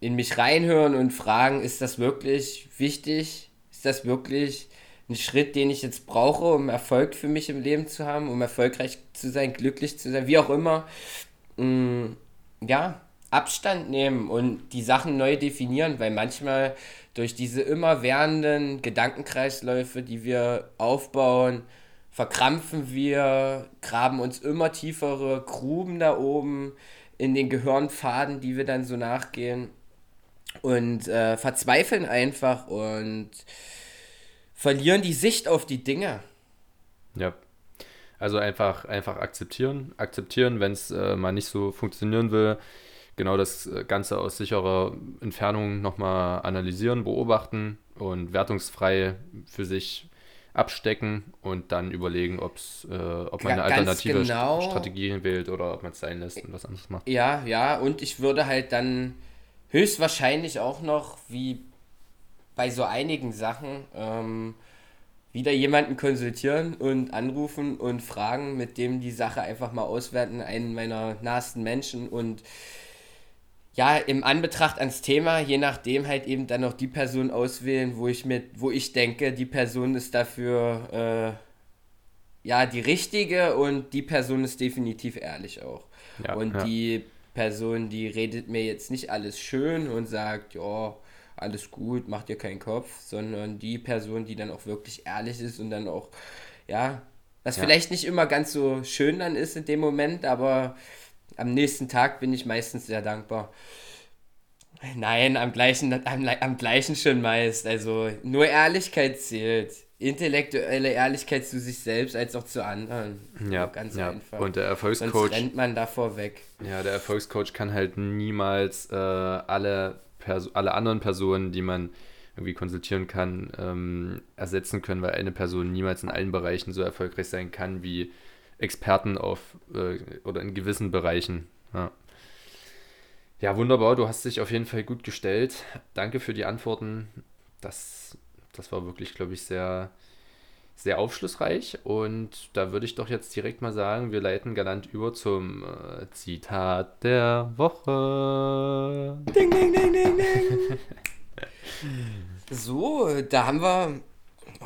in mich reinhören und fragen, ist das wirklich wichtig? Ist das wirklich ein Schritt, den ich jetzt brauche, um Erfolg für mich im Leben zu haben, um erfolgreich zu sein, glücklich zu sein, wie auch immer. Mm, ja, Abstand nehmen und die Sachen neu definieren, weil manchmal durch diese immer währenden Gedankenkreisläufe, die wir aufbauen, verkrampfen wir, graben uns immer tiefere Gruben da oben in den Gehirnfaden, die wir dann so nachgehen und äh, verzweifeln einfach und verlieren die Sicht auf die Dinge. Ja. Also einfach, einfach akzeptieren. Akzeptieren, wenn es äh, mal nicht so funktionieren will. Genau das äh, Ganze aus sicherer Entfernung nochmal analysieren, beobachten und wertungsfrei für sich abstecken und dann überlegen, ob's, äh, ob man eine alternative genau. Strategie wählt oder ob man es sein lässt und was anderes macht. Ja, ja, und ich würde halt dann höchstwahrscheinlich auch noch, wie bei so einigen Sachen ähm, wieder jemanden konsultieren und anrufen und fragen, mit dem die Sache einfach mal auswerten, einen meiner nahesten Menschen und ja, im Anbetracht ans Thema, je nachdem halt eben dann noch die Person auswählen, wo ich mit, wo ich denke, die Person ist dafür äh, ja die richtige und die Person ist definitiv ehrlich auch. Ja, und ja. die Person, die redet mir jetzt nicht alles schön und sagt, ja, alles gut, mach dir keinen Kopf, sondern die Person, die dann auch wirklich ehrlich ist und dann auch, ja, was ja. vielleicht nicht immer ganz so schön dann ist in dem Moment, aber am nächsten Tag bin ich meistens sehr dankbar. Nein, am gleichen, am, am gleichen schon meist. Also nur Ehrlichkeit zählt. Intellektuelle Ehrlichkeit zu sich selbst als auch zu anderen. Ja, ganz ja. einfach. Und der Erfolgscoach. Sonst rennt man davor weg. Ja, der Erfolgscoach kann halt niemals äh, alle Perso alle anderen Personen, die man irgendwie konsultieren kann, ähm, ersetzen können, weil eine Person niemals in allen Bereichen so erfolgreich sein kann wie Experten auf äh, oder in gewissen Bereichen. Ja. ja, wunderbar. Du hast dich auf jeden Fall gut gestellt. Danke für die Antworten. Das, das war wirklich, glaube ich, sehr, sehr aufschlussreich. Und da würde ich doch jetzt direkt mal sagen, wir leiten galant über zum äh, Zitat der Woche. Ding, ding, ding, ding, ding. so, da haben wir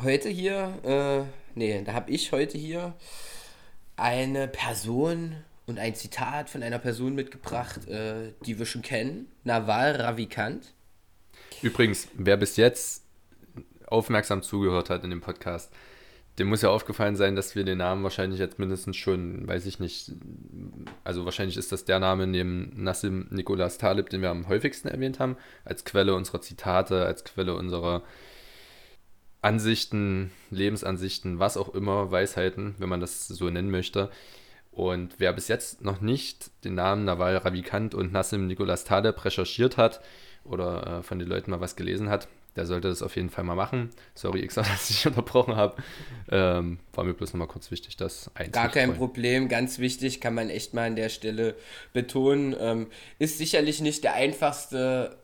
heute hier, äh, nee, da habe ich heute hier eine Person und ein Zitat von einer Person mitgebracht, äh, die wir schon kennen. Naval Ravikant. Übrigens, wer bis jetzt aufmerksam zugehört hat in dem Podcast, dem muss ja aufgefallen sein, dass wir den Namen wahrscheinlich jetzt mindestens schon, weiß ich nicht, also wahrscheinlich ist das der Name neben Nassim Nicholas Taleb, den wir am häufigsten erwähnt haben, als Quelle unserer Zitate, als Quelle unserer Ansichten, Lebensansichten, was auch immer, Weisheiten, wenn man das so nennen möchte. Und wer bis jetzt noch nicht den Namen Nawal Ravikant und Nassim Nicholas Taleb recherchiert hat oder äh, von den Leuten mal was gelesen hat, der sollte das auf jeden Fall mal machen. Sorry, X, dass ich unterbrochen habe. Ähm, war mir bloß nochmal kurz wichtig, das einzustreuen. Gar kein Problem, ganz wichtig, kann man echt mal an der Stelle betonen. Ähm, ist sicherlich nicht der einfachste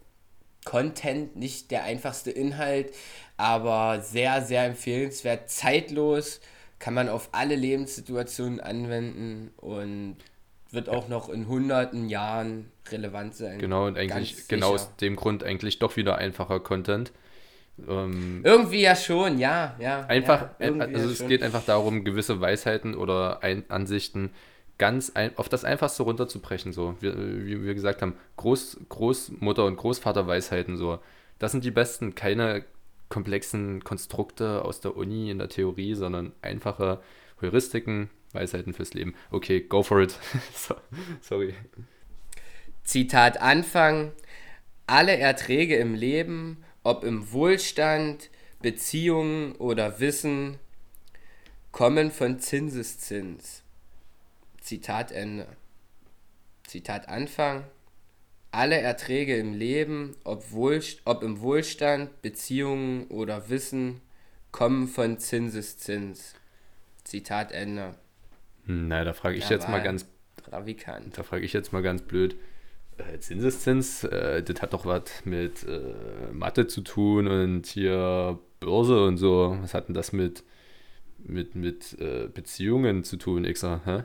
Content, nicht der einfachste Inhalt, aber sehr, sehr empfehlenswert, zeitlos, kann man auf alle Lebenssituationen anwenden und wird auch noch in hunderten Jahren relevant sein. Genau, und eigentlich genau aus dem Grund eigentlich doch wieder einfacher Content. Ähm, irgendwie ja schon, ja, ja. Einfach, ja, also es schon. geht einfach darum, gewisse Weisheiten oder Ein Ansichten ganz ein, auf das Einfachste runterzubrechen. So, wie, wie wir gesagt haben, Groß, Großmutter und Großvater-Weisheiten so. Das sind die besten, keine komplexen Konstrukte aus der Uni in der Theorie, sondern einfache Heuristiken, Weisheiten fürs Leben. Okay, go for it. so, sorry. Zitat Anfang. Alle Erträge im Leben, ob im Wohlstand, Beziehungen oder Wissen, kommen von Zinseszins. Zitat Ende. Zitat Anfang. Alle Erträge im Leben, ob, Wohl, ob im Wohlstand, Beziehungen oder Wissen, kommen von Zinseszins. Zitat Ende. Na, da frage ich ja, jetzt mal ganz. Ravikant. Da frage ich jetzt mal ganz blöd. Äh, Zinseszins, äh, das hat doch was mit äh, Mathe zu tun und hier Börse und so. Was hat denn das mit, mit, mit äh, Beziehungen zu tun,Xa? Hä?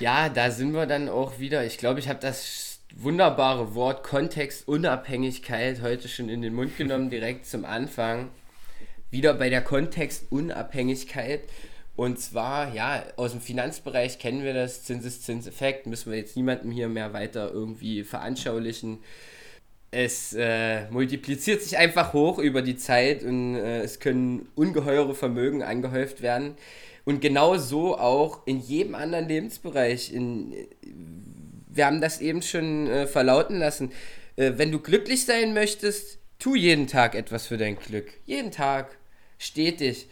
Ja, da sind wir dann auch wieder. Ich glaube, ich habe das wunderbare Wort Kontextunabhängigkeit heute schon in den Mund genommen, direkt zum Anfang. Wieder bei der Kontextunabhängigkeit. Und zwar, ja, aus dem Finanzbereich kennen wir das Zinseszinseffekt, müssen wir jetzt niemandem hier mehr weiter irgendwie veranschaulichen. Es äh, multipliziert sich einfach hoch über die Zeit und äh, es können ungeheure Vermögen angehäuft werden. Und genau so auch in jedem anderen Lebensbereich. In, wir haben das eben schon äh, verlauten lassen. Äh, wenn du glücklich sein möchtest, tu jeden Tag etwas für dein Glück. Jeden Tag. Stetig.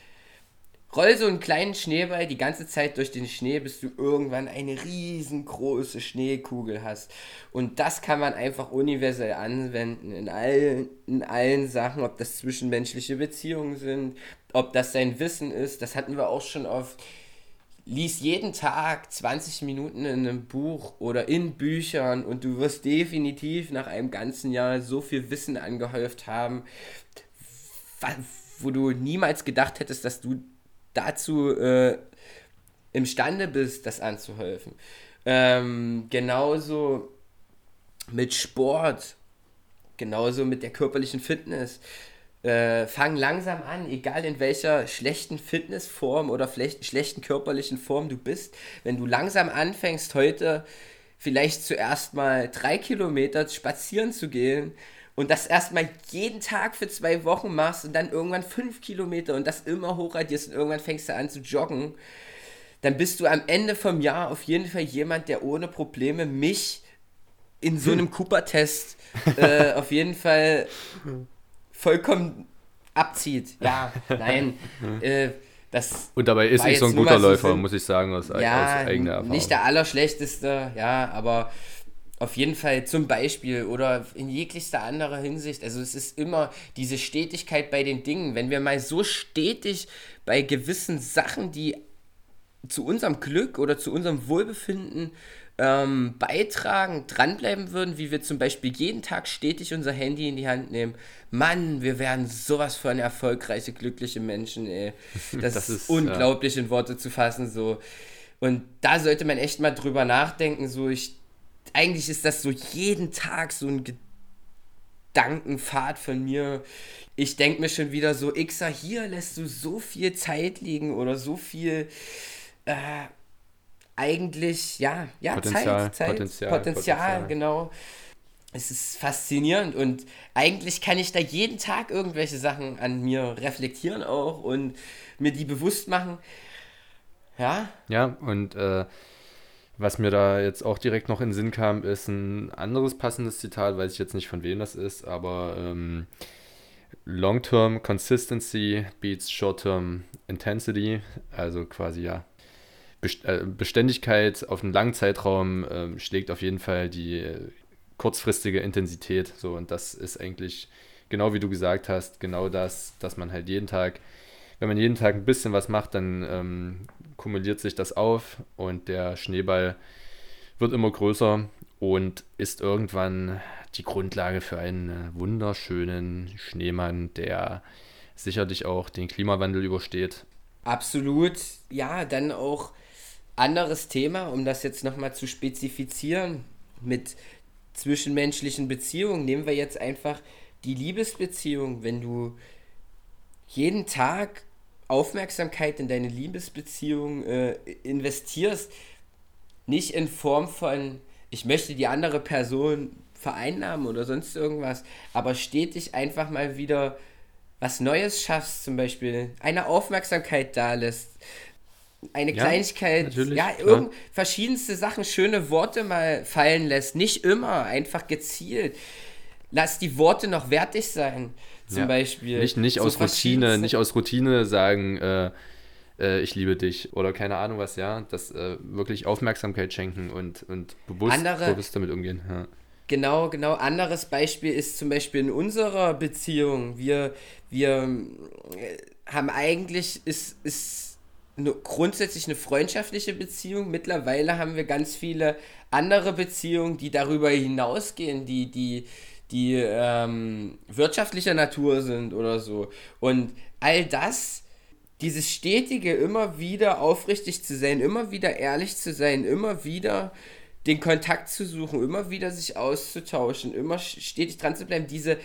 Roll so einen kleinen Schneeball die ganze Zeit durch den Schnee, bis du irgendwann eine riesengroße Schneekugel hast. Und das kann man einfach universell anwenden in allen, in allen Sachen, ob das zwischenmenschliche Beziehungen sind, ob das sein Wissen ist. Das hatten wir auch schon oft. Lies jeden Tag 20 Minuten in einem Buch oder in Büchern und du wirst definitiv nach einem ganzen Jahr so viel Wissen angehäuft haben, wo du niemals gedacht hättest, dass du dazu äh, imstande bist, das anzuhelfen. Ähm, genauso mit Sport, genauso mit der körperlichen Fitness. Äh, fang langsam an, egal in welcher schlechten Fitnessform oder schlechten körperlichen Form du bist. Wenn du langsam anfängst, heute vielleicht zuerst mal drei Kilometer spazieren zu gehen, und das erstmal jeden Tag für zwei Wochen machst und dann irgendwann fünf Kilometer und das immer hochradierst und irgendwann fängst du an zu joggen, dann bist du am Ende vom Jahr auf jeden Fall jemand, der ohne Probleme mich in so einem Cooper-Test äh, auf jeden Fall vollkommen abzieht. Ja, nein. Äh, das und dabei ist ich so ein guter Läufer, so muss ich sagen, aus, ja, aus eigener Erfahrung. Nicht der allerschlechteste, ja, aber auf jeden Fall zum Beispiel oder in jeglichster anderer Hinsicht. Also es ist immer diese Stetigkeit bei den Dingen. Wenn wir mal so stetig bei gewissen Sachen, die zu unserem Glück oder zu unserem Wohlbefinden ähm, beitragen, dranbleiben würden, wie wir zum Beispiel jeden Tag stetig unser Handy in die Hand nehmen. Mann, wir wären sowas von erfolgreiche, glückliche Menschen, ey. Das, das ist, unglaublich ja. in Worte zu fassen, so. Und da sollte man echt mal drüber nachdenken, so ich eigentlich ist das so jeden Tag so ein Gedankenpfad von mir. Ich denke mir schon wieder so, Xa, hier lässt du so viel Zeit liegen oder so viel äh, eigentlich, ja, ja, Potenzial, Zeit, Zeit, Potenzial, Potenzial, Potenzial, genau. es ist faszinierend und eigentlich kann ich da jeden Tag irgendwelche Sachen an mir reflektieren auch und mir die bewusst machen. Ja. Ja, und äh, was mir da jetzt auch direkt noch in den Sinn kam, ist ein anderes passendes Zitat, weiß ich jetzt nicht von wem das ist, aber ähm, Long-Term Consistency beats Short-Term Intensity, also quasi ja. Äh, Beständigkeit auf einen langen Zeitraum äh, schlägt auf jeden Fall die äh, kurzfristige Intensität. So, und das ist eigentlich genau wie du gesagt hast, genau das, dass man halt jeden Tag, wenn man jeden Tag ein bisschen was macht, dann ähm, kumuliert sich das auf und der Schneeball wird immer größer und ist irgendwann die Grundlage für einen wunderschönen Schneemann, der sicherlich auch den Klimawandel übersteht. Absolut, ja, dann auch anderes Thema, um das jetzt nochmal zu spezifizieren mit zwischenmenschlichen Beziehungen. Nehmen wir jetzt einfach die Liebesbeziehung. Wenn du jeden Tag Aufmerksamkeit in deine Liebesbeziehung äh, investierst, nicht in Form von, ich möchte die andere Person vereinnahmen oder sonst irgendwas, aber stetig einfach mal wieder was Neues schaffst, zum Beispiel eine Aufmerksamkeit da lässt, eine ja, Kleinigkeit, ja, irgend, verschiedenste Sachen, schöne Worte mal fallen lässt. Nicht immer, einfach gezielt. Lass die Worte noch wertig sein, zum ja. Beispiel. Nicht, nicht so aus Routine, nicht aus Routine sagen, äh, äh, ich liebe dich oder keine Ahnung was, ja. Das äh, wirklich Aufmerksamkeit schenken und, und bewusst, Andere, bewusst damit umgehen. Ja. Genau, genau. Anderes Beispiel ist zum Beispiel in unserer Beziehung. Wir, wir äh, haben eigentlich, ist, ist eine, grundsätzlich eine freundschaftliche Beziehung. Mittlerweile haben wir ganz viele andere Beziehungen, die darüber hinausgehen, die, die, die ähm, wirtschaftlicher Natur sind oder so. Und all das, dieses stetige, immer wieder aufrichtig zu sein, immer wieder ehrlich zu sein, immer wieder den Kontakt zu suchen, immer wieder sich auszutauschen, immer stetig dran zu bleiben, diese,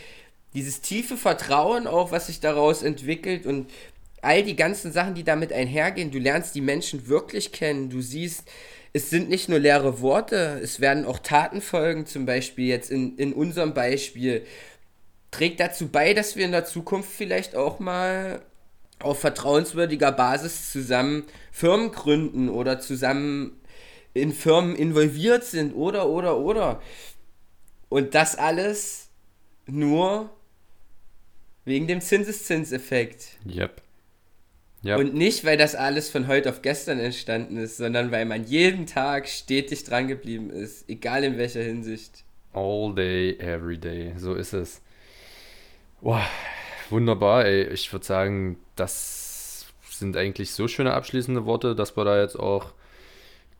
dieses tiefe Vertrauen auch, was sich daraus entwickelt und all die ganzen Sachen, die damit einhergehen. Du lernst die Menschen wirklich kennen. Du siehst, es sind nicht nur leere Worte, es werden auch Taten folgen. Zum Beispiel jetzt in, in unserem Beispiel trägt dazu bei, dass wir in der Zukunft vielleicht auch mal auf vertrauenswürdiger Basis zusammen Firmen gründen oder zusammen in Firmen involviert sind oder oder oder. Und das alles nur wegen dem Zinseszinseffekt. Yep. Ja. Und nicht, weil das alles von heute auf gestern entstanden ist, sondern weil man jeden Tag stetig dran geblieben ist, egal in welcher Hinsicht. All day, every day, so ist es. Boah, wunderbar, ey. Ich würde sagen, das sind eigentlich so schöne abschließende Worte, dass wir da jetzt auch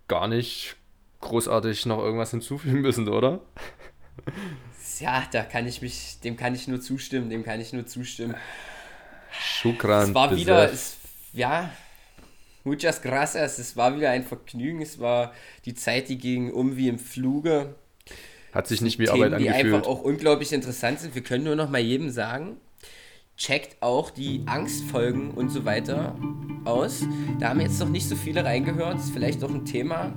gar nicht großartig noch irgendwas hinzufügen müssen, oder? Ja, da kann ich mich, dem kann ich nur zustimmen, dem kann ich nur zustimmen. Schukran. Es war wieder, es ja, muchas gracias. Es war wieder ein Vergnügen. Es war die Zeit, die ging um wie im Fluge. Hat sich nicht wie Themen, Arbeit angefühlt. Die einfach auch unglaublich interessant sind. Wir können nur noch mal jedem sagen, checkt auch die Angstfolgen und so weiter aus. Da haben jetzt noch nicht so viele reingehört. Ist vielleicht auch ein Thema,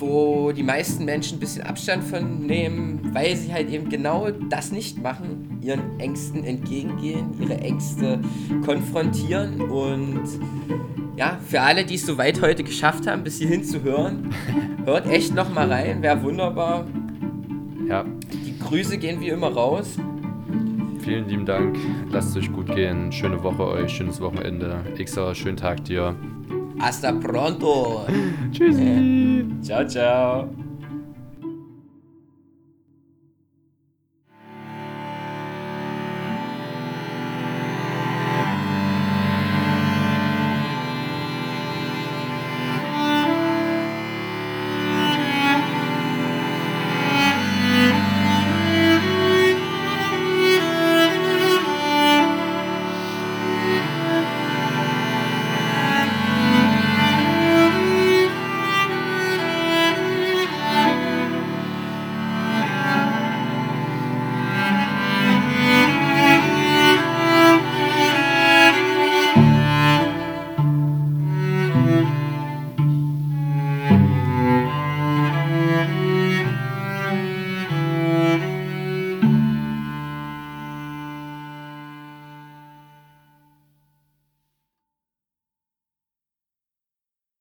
wo die meisten Menschen ein bisschen Abstand von nehmen, weil sie halt eben genau das nicht machen, ihren Ängsten entgegengehen, ihre Ängste konfrontieren und ja, für alle, die es so weit heute geschafft haben, bis hierhin zu hören, hört echt noch mal rein, wäre wunderbar. Ja. Die Grüße gehen wie immer raus. Vielen lieben Dank. Lasst es euch gut gehen. Schöne Woche euch, schönes Wochenende. Xer, schönen Tag dir. Hasta pronto. Tschüssi. Ciao, ciao.